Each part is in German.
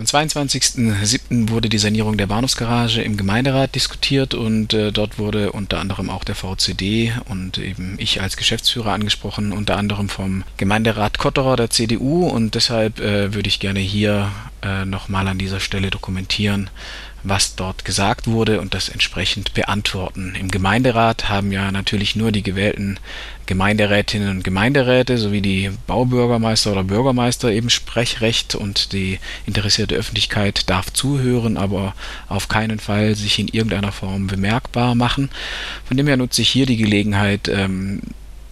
Am 22.07. wurde die Sanierung der Bahnhofsgarage im Gemeinderat diskutiert und äh, dort wurde unter anderem auch der VCD und eben ich als Geschäftsführer angesprochen, unter anderem vom Gemeinderat Kotterer der CDU und deshalb äh, würde ich gerne hier äh, nochmal an dieser Stelle dokumentieren, was dort gesagt wurde und das entsprechend beantworten. Im Gemeinderat haben ja natürlich nur die gewählten Gemeinderätinnen und Gemeinderäte sowie die Baubürgermeister oder Bürgermeister eben Sprechrecht und die interessierte Öffentlichkeit darf zuhören, aber auf keinen Fall sich in irgendeiner Form bemerkbar machen. Von dem her nutze ich hier die Gelegenheit ähm,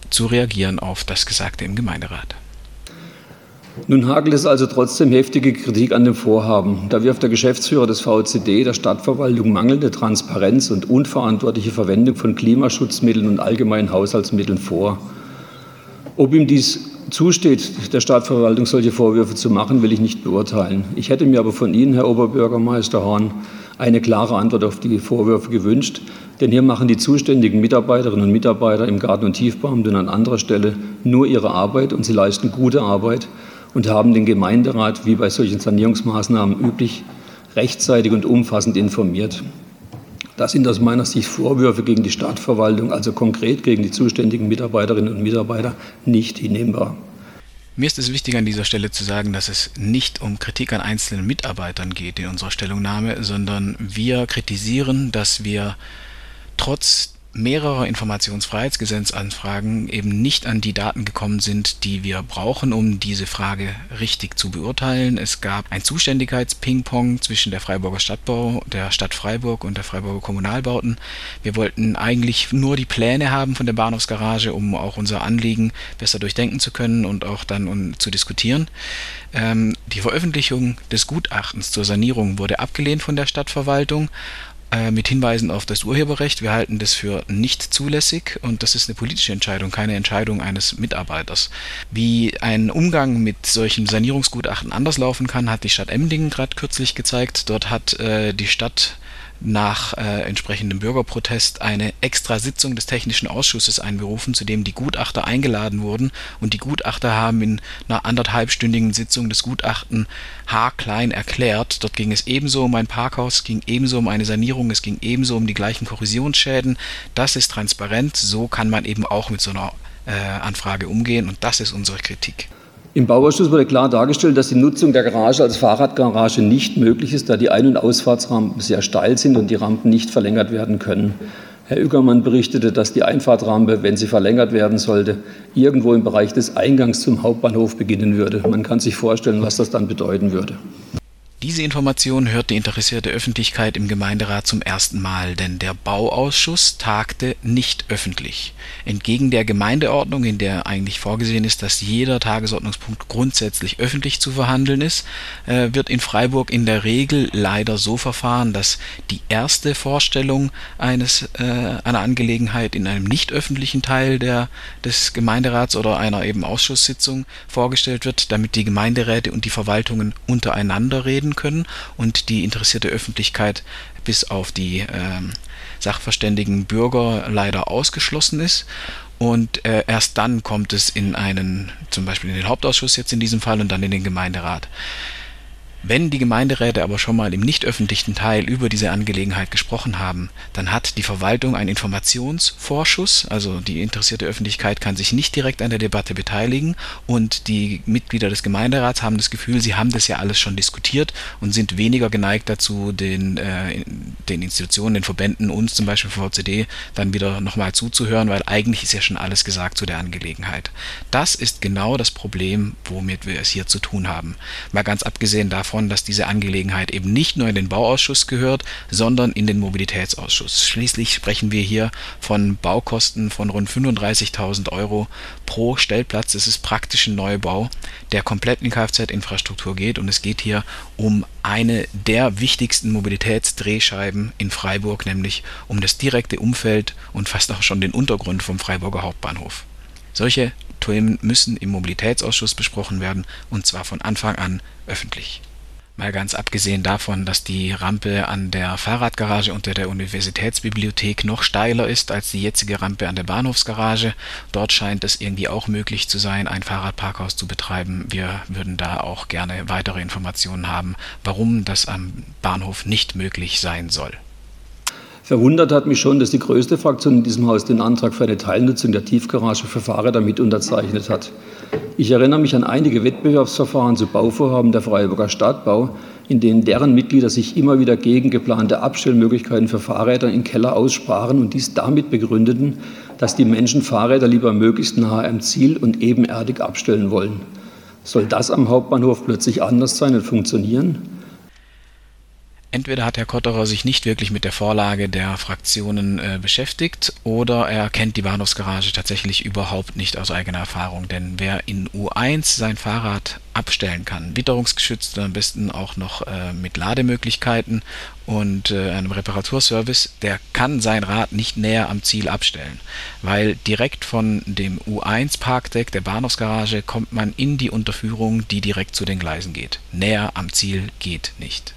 zu reagieren auf das Gesagte im Gemeinderat. Nun hagelt es also trotzdem heftige Kritik an dem Vorhaben. Da wirft der Geschäftsführer des VCD der Stadtverwaltung mangelnde Transparenz und unverantwortliche Verwendung von Klimaschutzmitteln und allgemeinen Haushaltsmitteln vor. Ob ihm dies zusteht, der Stadtverwaltung solche Vorwürfe zu machen, will ich nicht beurteilen. Ich hätte mir aber von Ihnen, Herr Oberbürgermeister Horn, eine klare Antwort auf die Vorwürfe gewünscht, denn hier machen die zuständigen Mitarbeiterinnen und Mitarbeiter im Garten- und Tiefbauamt und an anderer Stelle nur ihre Arbeit und sie leisten gute Arbeit und haben den Gemeinderat, wie bei solchen Sanierungsmaßnahmen üblich, rechtzeitig und umfassend informiert. Das sind aus meiner Sicht Vorwürfe gegen die Stadtverwaltung, also konkret gegen die zuständigen Mitarbeiterinnen und Mitarbeiter, nicht hinnehmbar. Mir ist es wichtig an dieser Stelle zu sagen, dass es nicht um Kritik an einzelnen Mitarbeitern geht in unserer Stellungnahme, sondern wir kritisieren, dass wir trotz mehrerer Informationsfreiheitsgesetzanfragen eben nicht an die Daten gekommen sind, die wir brauchen, um diese Frage richtig zu beurteilen. Es gab ein Zuständigkeitsping-Pong zwischen der Freiburger Stadtbau, der Stadt Freiburg und der Freiburger Kommunalbauten. Wir wollten eigentlich nur die Pläne haben von der Bahnhofsgarage, um auch unser Anliegen besser durchdenken zu können und auch dann um, zu diskutieren. Ähm, die Veröffentlichung des Gutachtens zur Sanierung wurde abgelehnt von der Stadtverwaltung äh, mit Hinweisen auf das Urheberrecht. Wir halten das für nicht zulässig und das ist eine politische Entscheidung, keine Entscheidung eines Mitarbeiters. Wie ein Umgang mit solchen Sanierungsgutachten anders laufen kann, hat die Stadt Emdingen gerade kürzlich gezeigt. Dort hat äh, die Stadt nach äh, entsprechendem Bürgerprotest eine extra Sitzung des Technischen Ausschusses einberufen, zu dem die Gutachter eingeladen wurden. Und die Gutachter haben in einer anderthalbstündigen Sitzung das Gutachten haarklein erklärt. Dort ging es ebenso um ein Parkhaus, es ging ebenso um eine Sanierung, es ging ebenso um die gleichen Korrosionsschäden. Das ist transparent, so kann man eben auch mit so einer äh, Anfrage umgehen und das ist unsere Kritik. Im Bauausschuss wurde klar dargestellt, dass die Nutzung der Garage als Fahrradgarage nicht möglich ist, da die Ein- und Ausfahrtsrampen sehr steil sind und die Rampen nicht verlängert werden können. Herr Üggermann berichtete, dass die Einfahrtrampe, wenn sie verlängert werden sollte, irgendwo im Bereich des Eingangs zum Hauptbahnhof beginnen würde. Man kann sich vorstellen, was das dann bedeuten würde. Diese Information hört die interessierte Öffentlichkeit im Gemeinderat zum ersten Mal, denn der Bauausschuss tagte nicht öffentlich. Entgegen der Gemeindeordnung, in der eigentlich vorgesehen ist, dass jeder Tagesordnungspunkt grundsätzlich öffentlich zu verhandeln ist, äh, wird in Freiburg in der Regel leider so verfahren, dass die erste Vorstellung eines, äh, einer Angelegenheit in einem nicht öffentlichen Teil der, des Gemeinderats oder einer eben Ausschusssitzung vorgestellt wird, damit die Gemeinderäte und die Verwaltungen untereinander reden werden können und die interessierte Öffentlichkeit bis auf die ähm, sachverständigen Bürger leider ausgeschlossen ist. Und äh, erst dann kommt es in einen, zum Beispiel in den Hauptausschuss jetzt in diesem Fall und dann in den Gemeinderat. Wenn die Gemeinderäte aber schon mal im nicht öffentlichen Teil über diese Angelegenheit gesprochen haben, dann hat die Verwaltung einen Informationsvorschuss, also die interessierte Öffentlichkeit kann sich nicht direkt an der Debatte beteiligen und die Mitglieder des Gemeinderats haben das Gefühl, sie haben das ja alles schon diskutiert und sind weniger geneigt dazu, den, äh, den Institutionen, den Verbänden, uns zum Beispiel VCD, dann wieder nochmal zuzuhören, weil eigentlich ist ja schon alles gesagt zu der Angelegenheit. Das ist genau das Problem, womit wir es hier zu tun haben. Mal ganz abgesehen davon, davon, dass diese Angelegenheit eben nicht nur in den Bauausschuss gehört, sondern in den Mobilitätsausschuss. Schließlich sprechen wir hier von Baukosten von rund 35.000 Euro pro Stellplatz. Es ist praktisch ein Neubau, der komplett in Kfz-Infrastruktur geht und es geht hier um eine der wichtigsten Mobilitätsdrehscheiben in Freiburg, nämlich um das direkte Umfeld und fast auch schon den Untergrund vom Freiburger Hauptbahnhof. Solche Themen müssen im Mobilitätsausschuss besprochen werden und zwar von Anfang an öffentlich. Mal ganz abgesehen davon, dass die Rampe an der Fahrradgarage unter der Universitätsbibliothek noch steiler ist als die jetzige Rampe an der Bahnhofsgarage. Dort scheint es irgendwie auch möglich zu sein, ein Fahrradparkhaus zu betreiben. Wir würden da auch gerne weitere Informationen haben, warum das am Bahnhof nicht möglich sein soll. Verwundert hat mich schon, dass die größte Fraktion in diesem Haus den Antrag für eine Teilnutzung der Tiefgarage für Fahrräder mit unterzeichnet hat. Ich erinnere mich an einige Wettbewerbsverfahren zu Bauvorhaben der Freiburger Stadtbau, in denen deren Mitglieder sich immer wieder gegen geplante Abstellmöglichkeiten für Fahrräder im Keller aussprachen und dies damit begründeten, dass die Menschen Fahrräder lieber möglichst nahe am Ziel und ebenerdig abstellen wollen. Soll das am Hauptbahnhof plötzlich anders sein und funktionieren? Entweder hat Herr Kotterer sich nicht wirklich mit der Vorlage der Fraktionen äh, beschäftigt oder er kennt die Bahnhofsgarage tatsächlich überhaupt nicht aus eigener Erfahrung. Denn wer in U1 sein Fahrrad abstellen kann, witterungsgeschützt am besten auch noch äh, mit Lademöglichkeiten und äh, einem Reparaturservice, der kann sein Rad nicht näher am Ziel abstellen, weil direkt von dem U1 Parkdeck der Bahnhofsgarage kommt man in die Unterführung, die direkt zu den Gleisen geht. Näher am Ziel geht nicht.